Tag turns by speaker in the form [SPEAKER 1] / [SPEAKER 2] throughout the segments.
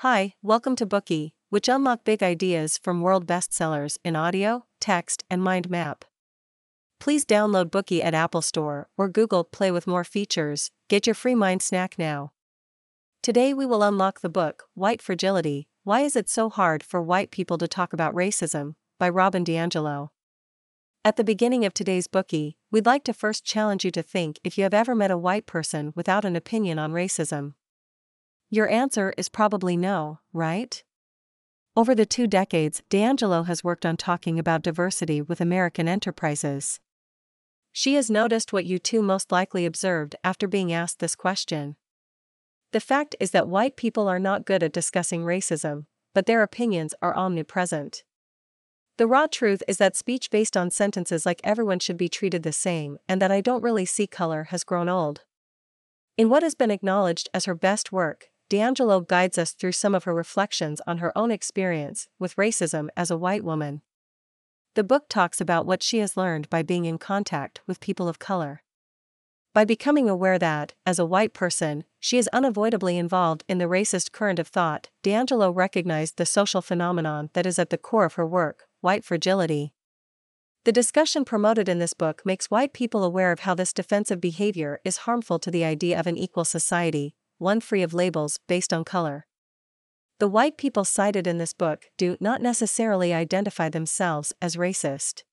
[SPEAKER 1] Hi, welcome to Bookey, which unlock big ideas from world bestsellers in audio, text, and mind map. Please download Bookey at Apple Store or Google Play with more features. Get your free mind snack now. Today we will unlock the book White Fragility: Why is it so hard for white people to talk about racism by Robin DiAngelo. At the beginning of today's Bookey, we'd like to first challenge you to think if you have ever met a white person without an opinion on racism. Your answer is probably no, right? Over the two decades, DiAngelo has worked on talking about diversity with American enterprises. She has noticed what you two most likely observed after being asked this question. The fact is that white people are not good at discussing racism, but their opinions are omnipresent. The raw truth is that speech based on sentences like everyone should be treated the same and that I don't really see color has grown old. In what has been acknowledged as her best work, DiAngelo guides us through some of her reflections on her own experience with racism as a white woman. The book talks about what she has learned by being in contact with people of color. By becoming aware that, as a white person, she is unavoidably involved in the racist current of thought, DiAngelo recognized the social phenomenon that is at the core of her work white fragility. The discussion promoted in this book makes white people aware of how this defensive behavior is harmful to the idea of an equal society, one free of labels based on color. The white people cited in this book do not necessarily identify themselves as racist.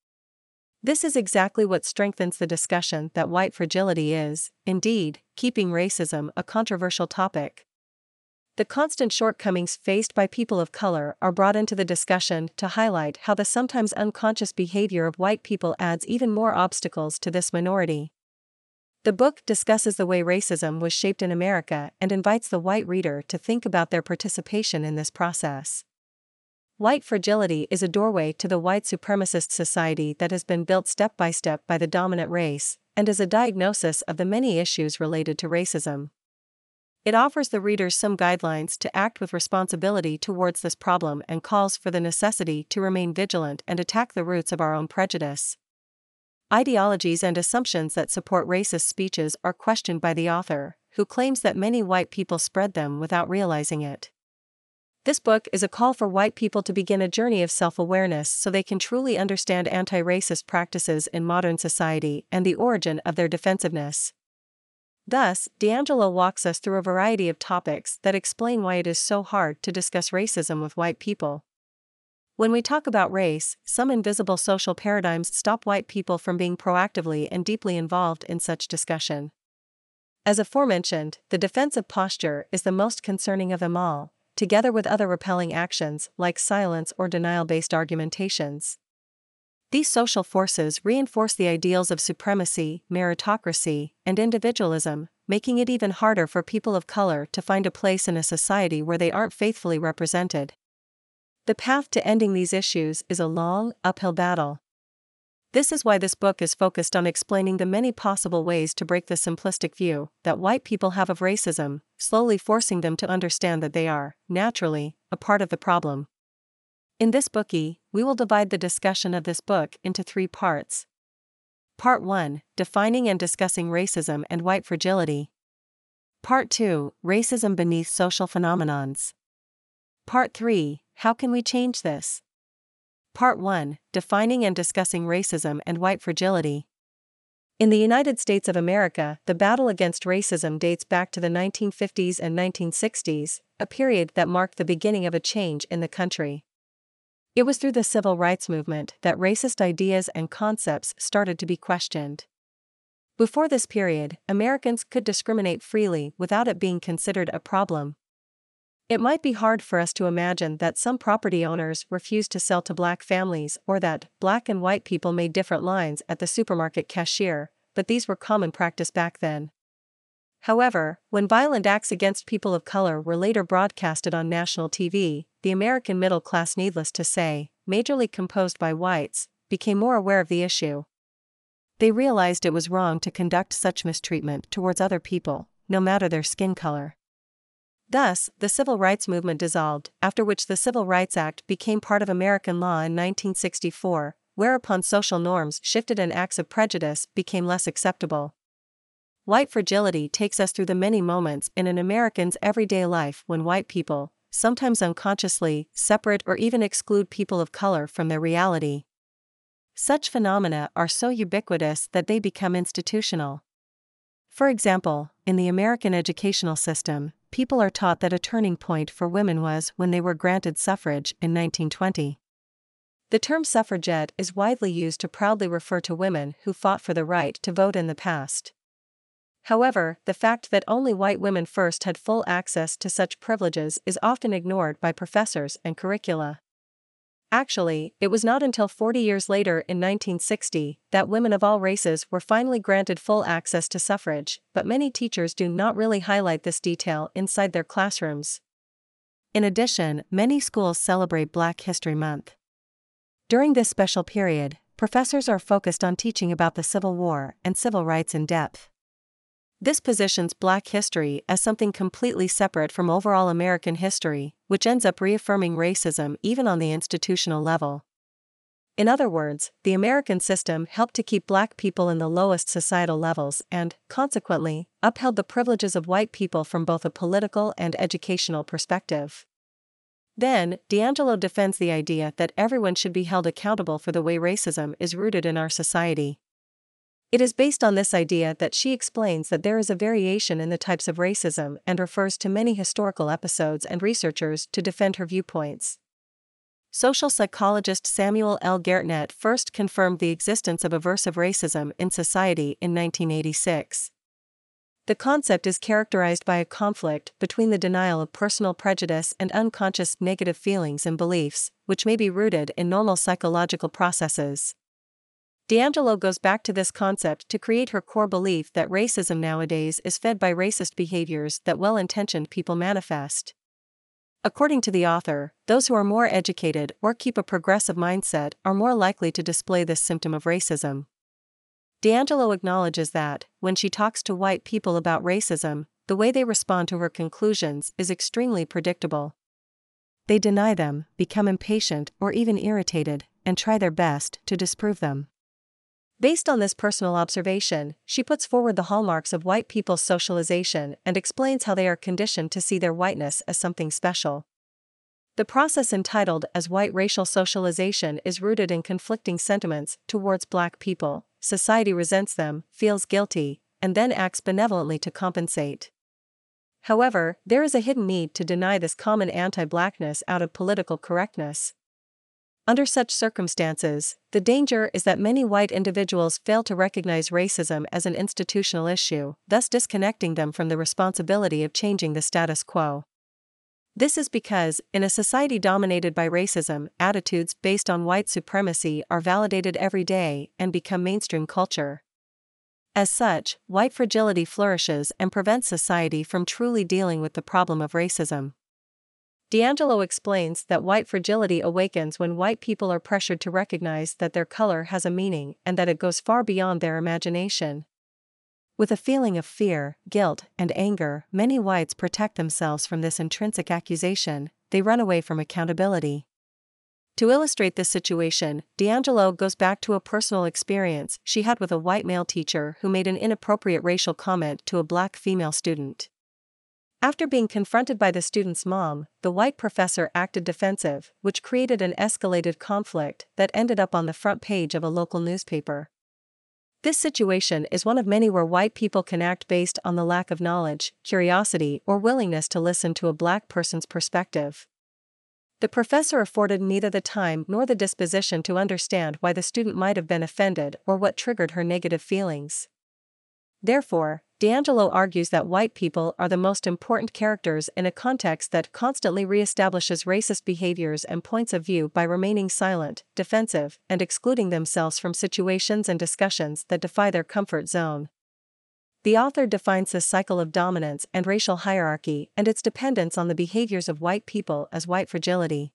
[SPEAKER 1] This is exactly what strengthens the discussion that white fragility is, indeed, keeping racism a controversial topic. The constant shortcomings faced by people of color are brought into the discussion to highlight how the sometimes unconscious behavior of white people adds even more obstacles to this minority. The book discusses the way racism was shaped in America and invites the white reader to think about their participation in this process. White fragility is a doorway to the white supremacist society that has been built step by step by the dominant race, and is a diagnosis of the many issues related to racism. It offers the readers some guidelines to act with responsibility towards this problem and calls for the necessity to remain vigilant and attack the roots of our own prejudice. Ideologies and assumptions that support racist speeches are questioned by the author, who claims that many white people spread them without realizing it. This book is a call for white people to begin a journey of self awareness so they can truly understand anti racist practices in modern society and the origin of their defensiveness. Thus, DiAngelo walks us through a variety of topics that explain why it is so hard to discuss racism with white people. When we talk about race, some invisible social paradigms stop white people from being proactively and deeply involved in such discussion. As aforementioned, the defensive posture is the most concerning of them all, together with other repelling actions like silence or denial based argumentations. These social forces reinforce the ideals of supremacy, meritocracy, and individualism, making it even harder for people of color to find a place in a society where they aren't faithfully represented. The path to ending these issues is a long, uphill battle. This is why this book is focused on explaining the many possible ways to break the simplistic view that white people have of racism, slowly forcing them to understand that they are, naturally, a part of the problem. In this Bookey, we will divide the discussion of this book into three parts. Part 1 Defining and discussing racism and white fragility. Part 2 Racism beneath social phenomenons. Part 3 how can we change this? Part 1 Defining and Discussing Racism and White Fragility. In the United States of America, the battle against racism dates back to the 1950s and 1960s, a period that marked the beginning of a change in the country. It was through the civil rights movement that racist ideas and concepts started to be questioned. Before this period, Americans could discriminate freely without it being considered a problem. It might be hard for us to imagine that some property owners refused to sell to black families or that black and white people made different lines at the supermarket cashier, but these were common practice back then. However, when violent acts against people of color were later broadcasted on national TV, the American middle class, needless to say, majorly composed by whites, became more aware of the issue. They realized it was wrong to conduct such mistreatment towards other people, no matter their skin color. Thus, the civil rights movement dissolved, after which the Civil Rights Act became part of American law in 1964, whereupon social norms shifted and acts of prejudice became less acceptable. White fragility takes us through the many moments in an American's everyday life when white people, sometimes unconsciously, separate or even exclude people of color from their reality. Such phenomena are so ubiquitous that they become institutional. For example, in the American educational system, people are taught that a turning point for women was when they were granted suffrage in 1920. The term suffragette is widely used to proudly refer to women who fought for the right to vote in the past. However, the fact that only white women first had full access to such privileges is often ignored by professors and curricula. Actually, it was not until 40 years later in 1960 that women of all races were finally granted full access to suffrage, but many teachers do not really highlight this detail inside their classrooms. In addition, many schools celebrate Black History Month. During this special period, professors are focused on teaching about the Civil War and civil rights in depth. This positions Black history as something completely separate from overall American history, which ends up reaffirming racism even on the institutional level. In other words, the American system helped to keep black people in the lowest societal levels and, consequently, upheld the privileges of white people from both a political and educational perspective. Then, DiAngelo defends the idea that everyone should be held accountable for the way racism is rooted in our society. It is based on this idea that she explains that there is a variation in the types of racism and refers to many historical episodes and researchers to defend her viewpoints. Social psychologist Samuel L. Gaertner first confirmed the existence of aversive racism in society in 1986. The concept is characterized by a conflict between the denial of personal prejudice and unconscious negative feelings and beliefs, which may be rooted in normal psychological processes. DiAngelo goes back to this concept to create her core belief that racism nowadays is fed by racist behaviors that well intentioned people manifest. According to the author, those who are more educated or keep a progressive mindset are more likely to display this symptom of racism. DiAngelo acknowledges that, when she talks to white people about racism, the way they respond to her conclusions is extremely predictable. They deny them, become impatient or even irritated, and try their best to disprove them. Based on this personal observation, she puts forward the hallmarks of white people's socialization and explains how they are conditioned to see their whiteness as something special. The process entitled as white racial socialization is rooted in conflicting sentiments towards black people, society resents them, feels guilty, and then acts benevolently to compensate. However, there is a hidden need to deny this common anti blackness out of political correctness. Under such circumstances, the danger is that many white individuals fail to recognize racism as an institutional issue, thus disconnecting them from the responsibility of changing the status quo. This is because, in a society dominated by racism, attitudes based on white supremacy are validated every day and become mainstream culture. As such, white fragility flourishes and prevents society from truly dealing with the problem of racism. DiAngelo explains that white fragility awakens when white people are pressured to recognize that their color has a meaning and that it goes far beyond their imagination. With a feeling of fear, guilt, and anger, many whites protect themselves from this intrinsic accusation, they run away from accountability. To illustrate this situation, DiAngelo goes back to a personal experience she had with a white male teacher who made an inappropriate racial comment to a black female student. After being confronted by the student's mom, the white professor acted defensive, which created an escalated conflict that ended up on the front page of a local newspaper. This situation is one of many where white people can act based on the lack of knowledge, curiosity, or willingness to listen to a black person's perspective. The professor afforded neither the time nor the disposition to understand why the student might have been offended or what triggered her negative feelings. Therefore, DiAngelo argues that white people are the most important characters in a context that constantly reestablishes racist behaviors and points of view by remaining silent, defensive, and excluding themselves from situations and discussions that defy their comfort zone. The author defines this cycle of dominance and racial hierarchy and its dependence on the behaviors of white people as white fragility.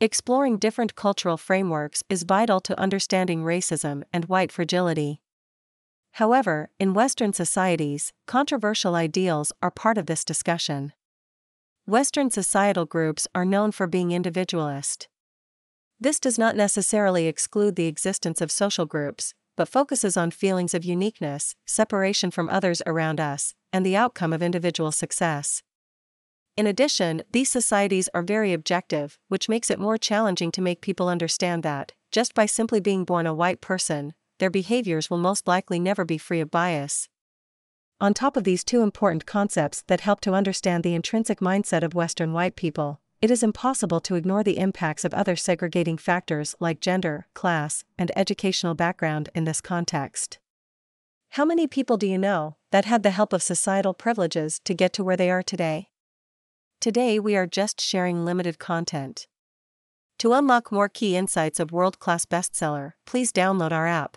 [SPEAKER 1] Exploring different cultural frameworks is vital to understanding racism and white fragility. However, in Western societies, controversial ideals are part of this discussion. Western societal groups are known for being individualist. This does not necessarily exclude the existence of social groups, but focuses on feelings of uniqueness, separation from others around us, and the outcome of individual success. In addition, these societies are very objective, which makes it more challenging to make people understand that, just by simply being born a white person, their behaviors will most likely never be free of bias. On top of these two important concepts that help to understand the intrinsic mindset of Western white people, it is impossible to ignore the impacts of other segregating factors like gender, class, and educational background in this context. How many people do you know that had the help of societal privileges to get to where they are today? Today we are just sharing limited content. To unlock more key insights of world class bestseller, please download our app.